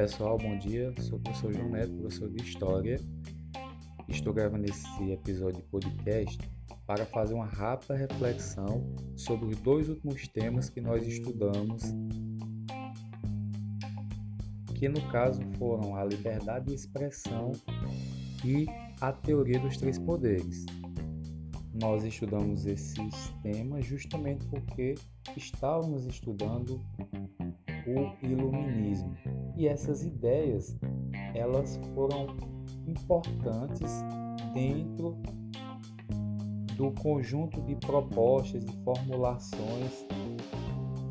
Pessoal, bom dia. Sou o professor João Neto, professor de História. Estou gravando esse episódio de podcast para fazer uma rápida reflexão sobre os dois últimos temas que nós estudamos, que no caso foram a liberdade de expressão e a teoria dos três poderes. Nós estudamos esses temas justamente porque estávamos estudando o iluminismo. E essas ideias, elas foram importantes dentro do conjunto de propostas e formulações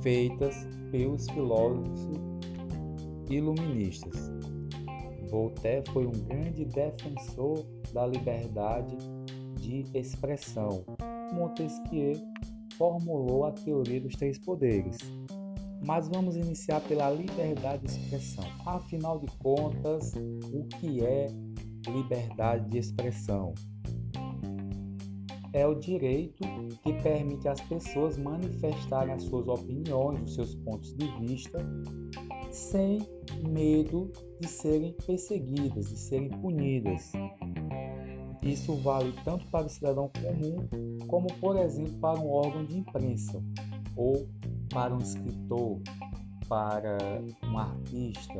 feitas pelos filósofos iluministas. Voltaire foi um grande defensor da liberdade de expressão. Montesquieu formulou a teoria dos três poderes, mas vamos iniciar pela liberdade de expressão. Afinal de contas, o que é liberdade de expressão? É o direito que permite às pessoas manifestarem as suas opiniões, os seus pontos de vista, sem medo de serem perseguidas, de serem punidas. Isso vale tanto para o cidadão comum, como, por exemplo, para um órgão de imprensa ou para um escritor, para um artista.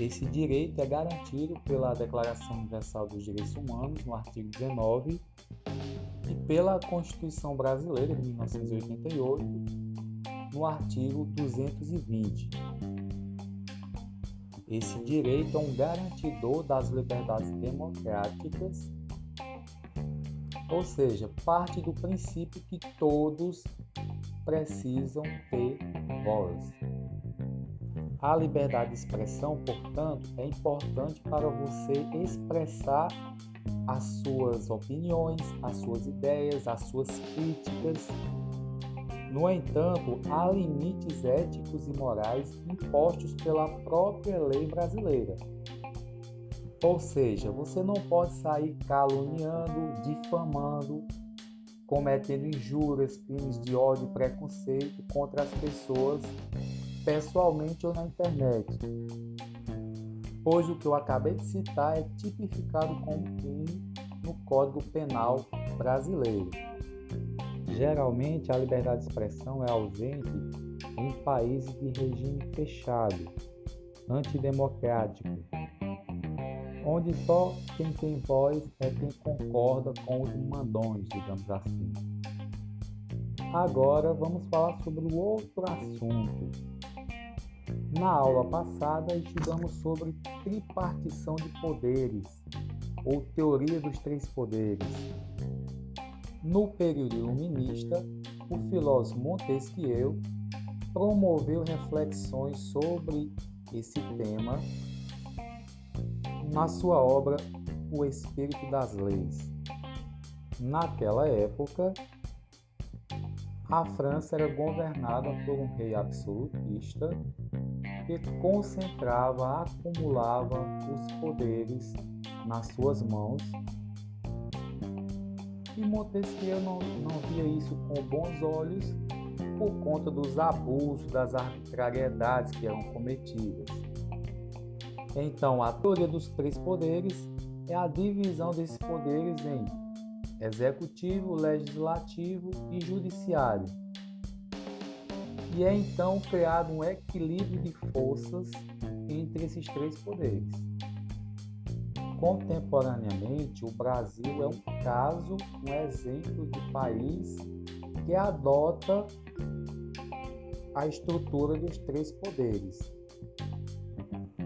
Esse direito é garantido pela Declaração Universal dos Direitos Humanos, no artigo 19, e pela Constituição Brasileira de 1988, no artigo 220. Esse direito é um garantidor das liberdades democráticas, ou seja, parte do princípio que todos precisam ter voz. A liberdade de expressão, portanto, é importante para você expressar as suas opiniões, as suas ideias, as suas críticas. No entanto, há limites éticos e morais impostos pela própria lei brasileira. Ou seja, você não pode sair caluniando, difamando, cometendo injúrias, crimes de ódio e preconceito contra as pessoas, pessoalmente ou na internet. Pois o que eu acabei de citar é tipificado como crime no Código Penal brasileiro. Geralmente, a liberdade de expressão é ausente em países de regime fechado, antidemocrático, onde só quem tem voz é quem concorda com os mandões, digamos assim. Agora vamos falar sobre outro assunto. Na aula passada estudamos sobre tripartição de poderes, ou teoria dos três poderes. No período iluminista, o filósofo Montesquieu promoveu reflexões sobre esse tema na sua obra O Espírito das Leis. Naquela época, a França era governada por um rei absolutista que concentrava, acumulava os poderes nas suas mãos. E Montesquieu não, não via isso com bons olhos por conta dos abusos, das arbitrariedades que eram cometidas. Então, a teoria dos três poderes é a divisão desses poderes em executivo, legislativo e judiciário. E é então criado um equilíbrio de forças entre esses três poderes. Contemporaneamente, o Brasil é um caso, um exemplo de país que adota a estrutura dos três poderes,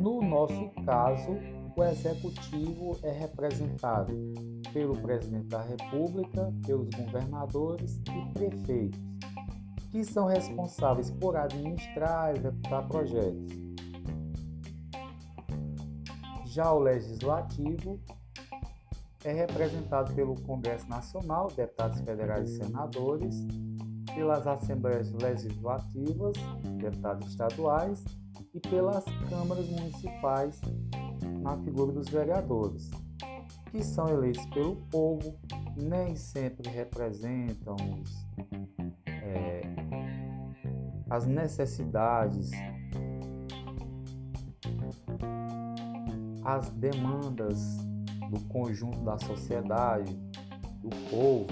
no nosso caso, o executivo é representado pelo presidente da República, pelos governadores e prefeitos, que são responsáveis por administrar e executar projetos. Já o legislativo é representado pelo Congresso Nacional, deputados federais e senadores, pelas assembleias legislativas, deputados estaduais e pelas câmaras municipais na figura dos vereadores, que são eleitos pelo povo, nem sempre representam os, é, as necessidades as demandas do conjunto da sociedade, do povo.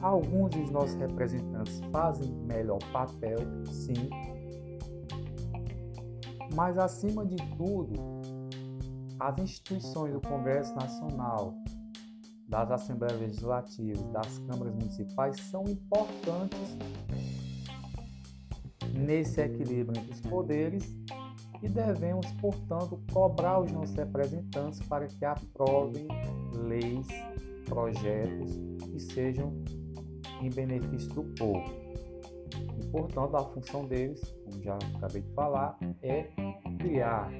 Alguns dos nossos representantes fazem melhor papel, sim, mas acima de tudo, as instituições do Congresso Nacional, das Assembleias Legislativas, das câmaras municipais são importantes nesse equilíbrio entre os poderes e devemos, portanto, cobrar os nossos representantes para que aprovem leis, projetos que sejam em benefício do povo. E, portanto, a função deles, como já acabei de falar, é criar,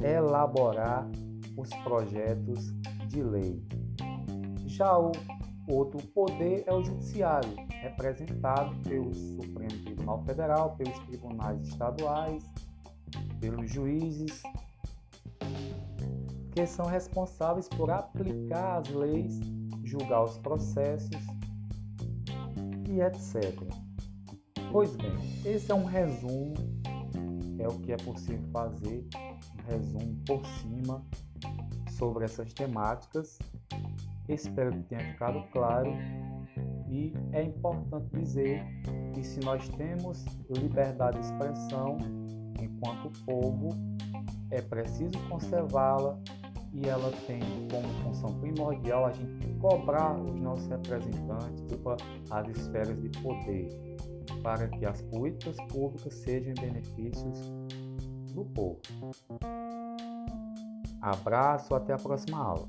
elaborar os projetos de lei. Já o outro poder é o judiciário, representado pelo Supremo Tribunal Federal, pelos tribunais estaduais, pelos juízes, que são responsáveis por aplicar as leis, julgar os processos e etc. Pois bem, esse é um resumo, é o que é possível fazer, um resumo por cima sobre essas temáticas. Espero que tenha ficado claro e é importante dizer que se nós temos liberdade de expressão enquanto povo, é preciso conservá-la e ela tem como função primordial a gente cobrar os nossos representantes para as esferas de poder, para que as políticas públicas sejam benefícios do povo. Abraço, até a próxima aula.